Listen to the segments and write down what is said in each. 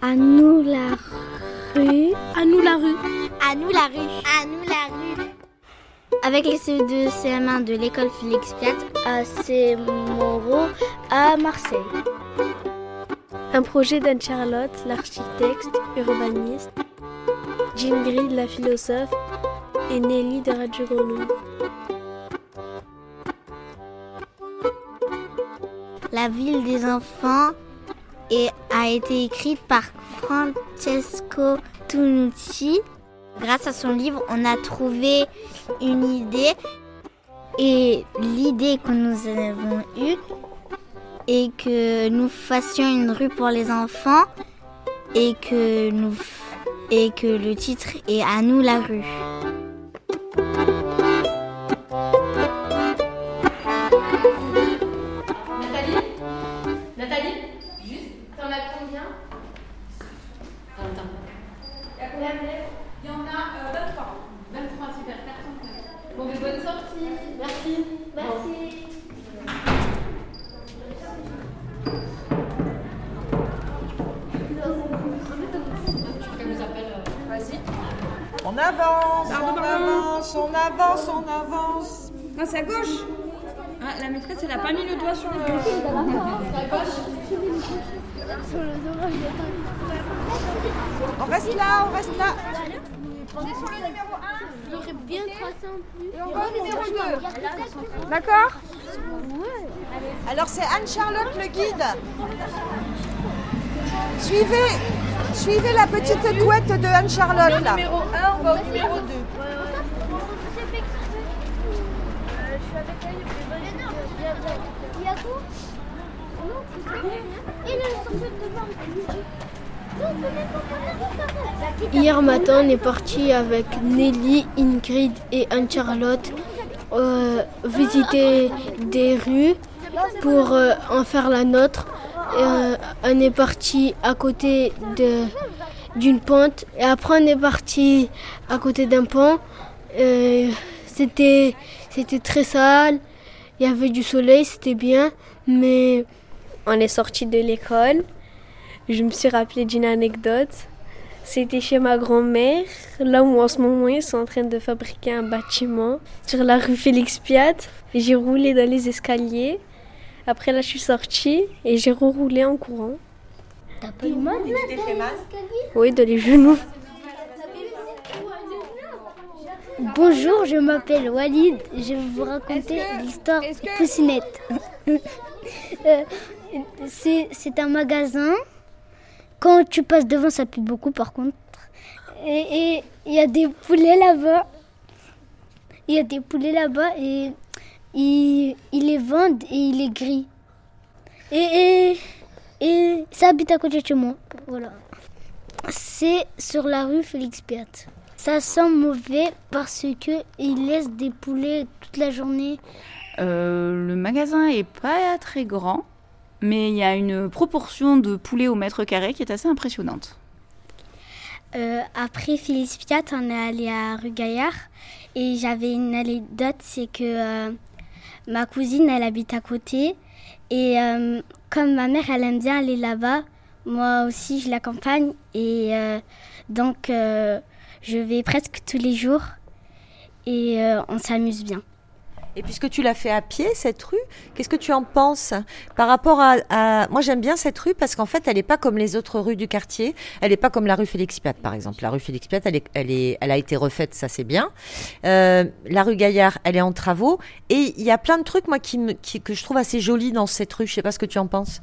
À nous la rue. À nous la rue. À nous la rue. À nous la rue. Avec les CE2 CM1 de l'école Félix Piat à C. Moreau à Marseille. Un projet d'Anne-Charlotte, l'architecte, urbaniste, Jingrid, la philosophe, et Nelly de Radio Grenouille. La ville des enfants et a été écrite par Francesco Tunucci. Grâce à son livre, on a trouvé une idée et l'idée que nous avons eue est que nous fassions une rue pour les enfants et et que le titre est à nous la rue. On avance, on avance, on avance, on avance. Non, c'est à gauche. Ah, la maîtresse, elle a pas mis le doigt sur le. C'est à gauche. On reste là, on reste là. On est sur le numéro 1. J'aurais bien tracé un peu. Et on va au numéro 2. D'accord Alors c'est Anne-Charlotte le guide. Suivez, suivez la petite couette de Anne-Charlotte là. Numéro 1, on va au numéro 2. Il y a tout Il est sorti de Hier matin, on est parti avec Nelly, Ingrid et Anne-Charlotte euh, visiter des rues pour euh, en faire la nôtre. Euh, on est parti à côté d'une pente et après on est parti à côté d'un pont. C'était très sale, il y avait du soleil, c'était bien, mais on est sorti de l'école. Je me suis rappelé d'une anecdote. C'était chez ma grand-mère, là où en ce moment ils sont en train de fabriquer un bâtiment sur la rue Félix Piat. J'ai roulé dans les escaliers. Après là, je suis sortie et j'ai reroulé en courant. T'as pas eu mal Tu t'es fait mal Oui, dans les genoux. Bonjour, je m'appelle Walid. Je vais vous raconter l'histoire que- Poussinette. Euh, c'est un magasin. Quand tu passes devant, ça pue beaucoup par contre. Et il y a des poulets là-bas. Il y a des poulets là-bas et ils, ils les vendent et ils les grillent. Et, et, et ça habite à côté de chez moi. Voilà. C'est sur la rue Félix Piat. Ça sent mauvais parce que ils laissent des poulets toute la journée. Euh, le magasin est pas très grand, mais il y a une proportion de poulets au mètre carré qui est assez impressionnante. Euh, après Félix Piat, on est allé à rue Gaillard et j'avais une anecdote, c'est que euh, ma cousine, elle habite à côté et euh, comme ma mère, elle aime bien aller là-bas, moi aussi, je l'accompagne et donc je vais presque tous les jours et on s'amuse bien. Et puisque tu l'as fait à pied, cette rue, qu'est-ce que tu en penses par rapport à... Moi, j'aime bien cette rue parce qu'en fait, elle n'est pas comme les autres rues du quartier. Elle n'est pas comme la rue Félix Piat, par exemple. La rue Félix Piat, elle, est, elle, est, elle a été refaite, ça c'est bien. Euh, la rue Gaillard, elle est en travaux. Et il y a plein de trucs, moi, qui que je trouve assez jolis dans cette rue. Je sais pas ce que tu en penses.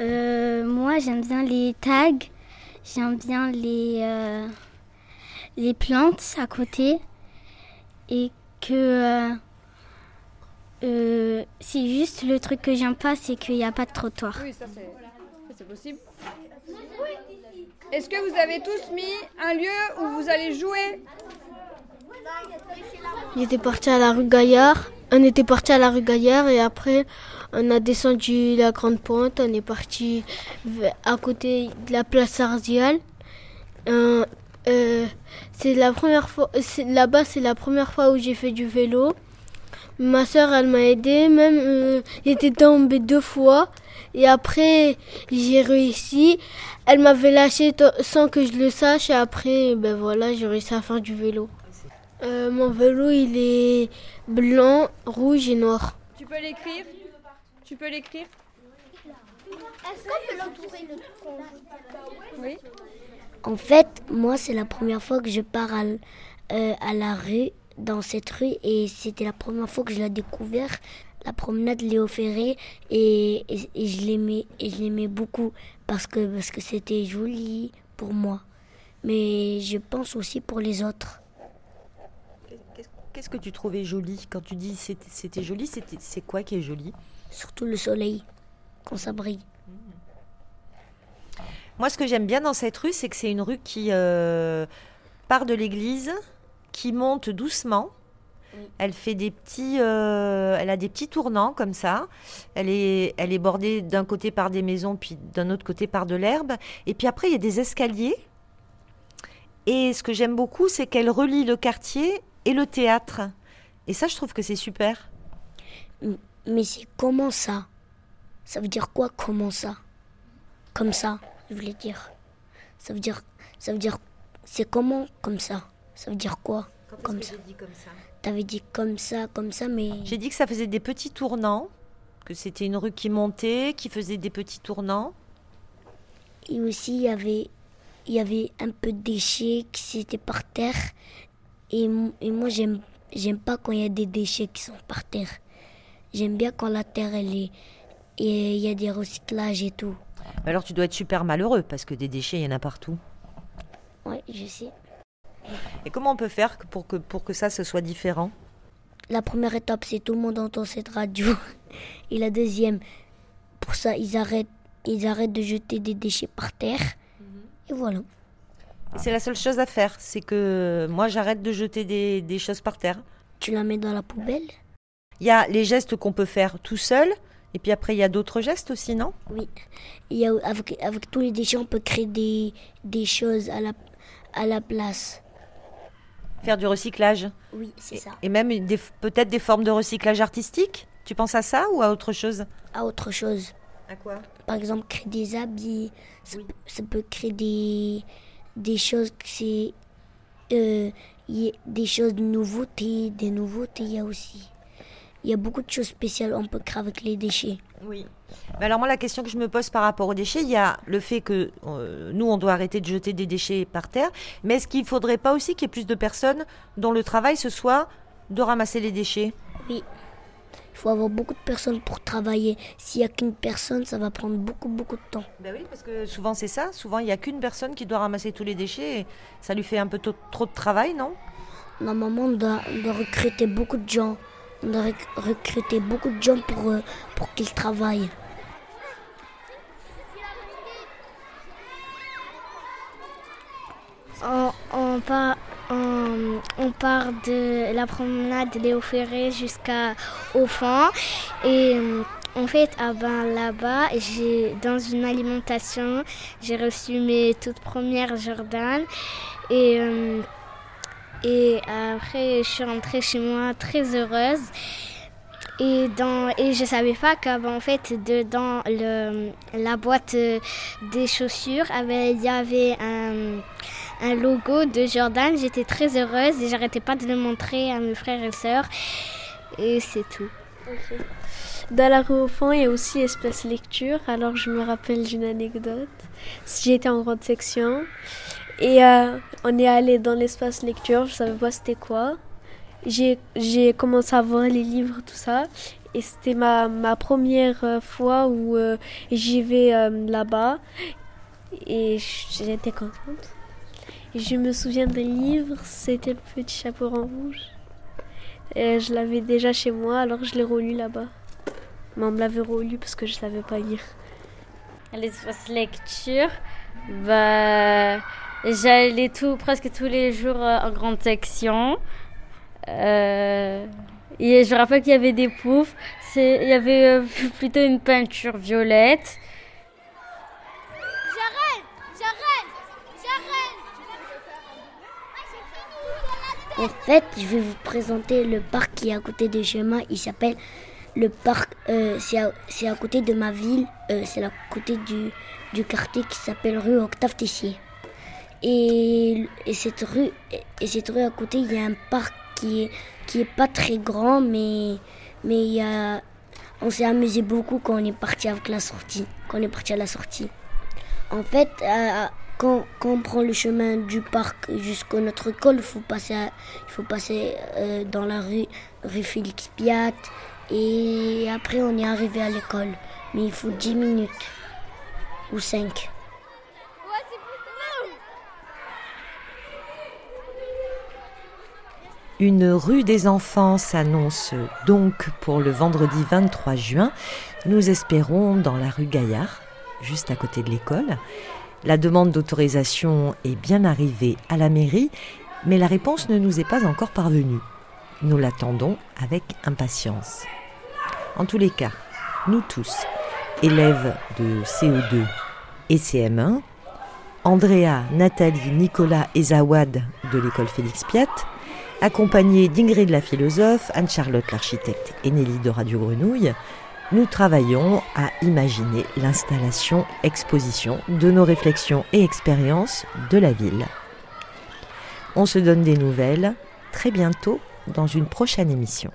Euh, moi, j'aime bien les tags, j'aime bien les, euh, les plantes à côté et que euh, euh, c'est juste le truc que j'aime pas, c'est qu'il n'y a pas de trottoir. Oui, ça c'est c'est possible. Est-ce que vous avez tous mis un lieu où vous allez jouer? On était parti à la rue Gaillard. On était parti à la rue Gaillard et après on a descendu la grande pente. On est parti à côté de la place Arzial. Euh, euh, c'est la première fois. c'est- Là-bas, c'est la première fois où j'ai fait du vélo Ma soeur, elle m'a aidé, même euh, j'étais tombée deux fois. Et après, j'ai réussi. Elle m'avait lâché sans que je le sache. Et après, ben voilà, j'ai réussi à faire du vélo. Euh, mon vélo, il est blanc, rouge et noir. Tu peux l'écrire? Tu peux l'écrire? Oui. En fait, moi, c'est la première fois que je pars à, euh, à la rue, dans cette rue, et c'était la première fois que je l'ai découvert, la promenade Léo Ferré, et, et, et je l'aimais, et je l'aimais beaucoup parce que parce que c'était joli pour moi, mais je pense aussi pour les autres. Qu'est-ce- que tu trouvais joli quand tu dis c'était joli c'était- C'est quoi qui est joli? Surtout le soleil, quand ça brille. Moi, ce que j'aime bien dans cette rue, c'est que c'est une rue qui euh, part de l'église, qui monte doucement. Elle fait des petits, euh, elle a des petits tournants comme ça. Elle est, elle est bordée d'un côté par des maisons, puis d'un autre côté par de l'herbe. Et puis après, il y a des escaliers. Et ce que j'aime beaucoup, c'est qu'elle relie le quartier et le théâtre. Et ça, je trouve que c'est super. Mais c'est comment ça? Ça veut dire quoi comment ça? Comme ça, je voulais dire. Ça veut dire ça veut dire c'est comment comme ça? Ça veut dire quoi Comme ça. T'avais dit comme ça, comme ça mais J'ai dit que ça faisait des petits tournants, que c'était une rue qui montait, qui faisait des petits tournants. et aussi il y avait il y avait un peu de déchets qui étaient par terre et, moi j'aime j'aime pas quand il y a des déchets qui sont par terre. J'aime bien quand la terre elle est et il y a des recyclages et tout. Mais Alors tu dois être super malheureux parce que des déchets, il y en a partout. Ouais, je sais. Et comment on peut faire pour que, pour que ça, ce soit différent? La première étape, c'est tout le monde entend cette radio. Et la deuxième, pour ça, ils arrêtent, ils arrêtent de jeter des déchets par terre. Et voilà. C'est la seule chose à faire, c'est que moi j'arrête de jeter des, des choses par terre. Tu la mets dans la poubelle? Il y a les gestes qu'on peut faire tout seul, et puis après il y a d'autres gestes aussi, non? Oui. Il y a, avec, avec tous les déchets, on peut créer des, des choses à la, à la place. Faire du recyclage. Oui, c'est ça. Et même des- peut-être des formes de recyclage artistique Tu penses à ça ou à autre chose? À autre chose. À quoi? Par exemple, créer des habits. Ça, Oui. peut- ça peut créer des, des choses que c'est. euh, des choses de nouveautés. Des nouveautés, il y a aussi. Il y a beaucoup de choses spéciales on peut créer avec les déchets. Oui. Mais alors moi, la question que je me pose par rapport aux déchets, il y a le fait que euh, nous, on doit arrêter de jeter des déchets par terre, mais est-ce qu'il ne faudrait pas aussi qu'il y ait plus de personnes dont le travail ce soit de ramasser les déchets? Oui. Il faut avoir beaucoup de personnes pour travailler. S'il n'y a qu'une personne, ça va prendre beaucoup, beaucoup de temps. Ben oui, parce que souvent c'est ça. Souvent, il n'y a qu'une personne qui doit ramasser tous les déchets. Et ça lui fait un peu trop de travail, non? Normalement, on doit, on doit recruter beaucoup de gens. On doit rec- recruter beaucoup de gens pour, euh, qu'ils travaillent. On, part, de la promenade Léo Ferré jusqu'à au fond. Et euh, en fait, ah ben, là-bas, j'ai dans une alimentation, j'ai reçu mes toutes premières Jordan. Et, euh, et après, je suis rentrée chez moi très heureuse. Et, dans, et je savais pas qu'en fait, de, dans le, la boîte des chaussures, il y avait un, un logo de Jordan. J'étais très heureuse et j'arrêtais pas de le montrer à mes frères et sœurs. Et c'est tout. Dans la rue au fond, il y a aussi espace lecture. Alors, je me rappelle d'une anecdote. J'étais en grande section et euh, on est allé dans l'espace lecture. Je savais pas c'était quoi. J'ai commencé à voir les livres, tout ça. Et c'était ma, ma première euh, fois où euh, j'y vais euh, là-bas. Et j'étais contente. Et je me souviens d'un livre, c'était le petit chaperon rouge. Et je l'avais déjà chez moi, alors je l'ai relu là-bas. Mais on me l'avait relu parce que je savais pas lire. L'espace lecture, bah, j'allais tout, presque tous les jours euh, en grande section. Euh, et je rappelle qu'il y avait des poufs. C'est- Il y avait euh, plutôt une peinture violette. J'arrête J'arrête J'arrête En fait, je vais vous présenter le parc qui est à côté de chez moi. Il s'appelle le parc, euh, c'est à, à, côté de ma ville, euh, c'est à côté du, du quartier qui s'appelle rue Octave Tessier. Et, et, cette rue, et cette rue à côté, il y a un parc qui est, qui est pas très grand, mais, mais il y a, on s'est amusé beaucoup quand on est parti avec la sortie, quand on est parti à la sortie. En fait, euh, quand, quand, on prend le chemin du parc jusqu'à notre école, il faut passer, à, il faut passer euh, dans la rue, rue Félix Piat, et après on est arrivé à l'école. Mais il faut 10 minutes ou 5. Une rue des enfants s'annonce donc pour le vendredi 23 juin. Nous espérons dans la rue Gaillard, juste à côté de l'école. La demande d'autorisation est bien arrivée à la mairie, mais la réponse ne nous est pas encore parvenue. Nous l'attendons avec impatience. En tous les cas, nous tous, élèves de CO2 et CM1, Andrea, Nathalie, Nicolas et Zawad de l'école Félix Piat, accompagnés d'Ingrid la philosophe, Anne-Charlotte l'architecte et Nelly de Radio Grenouille, nous travaillons à imaginer l'installation-exposition de nos réflexions et expériences de la ville. On se donne des nouvelles très bientôt dans une prochaine émission.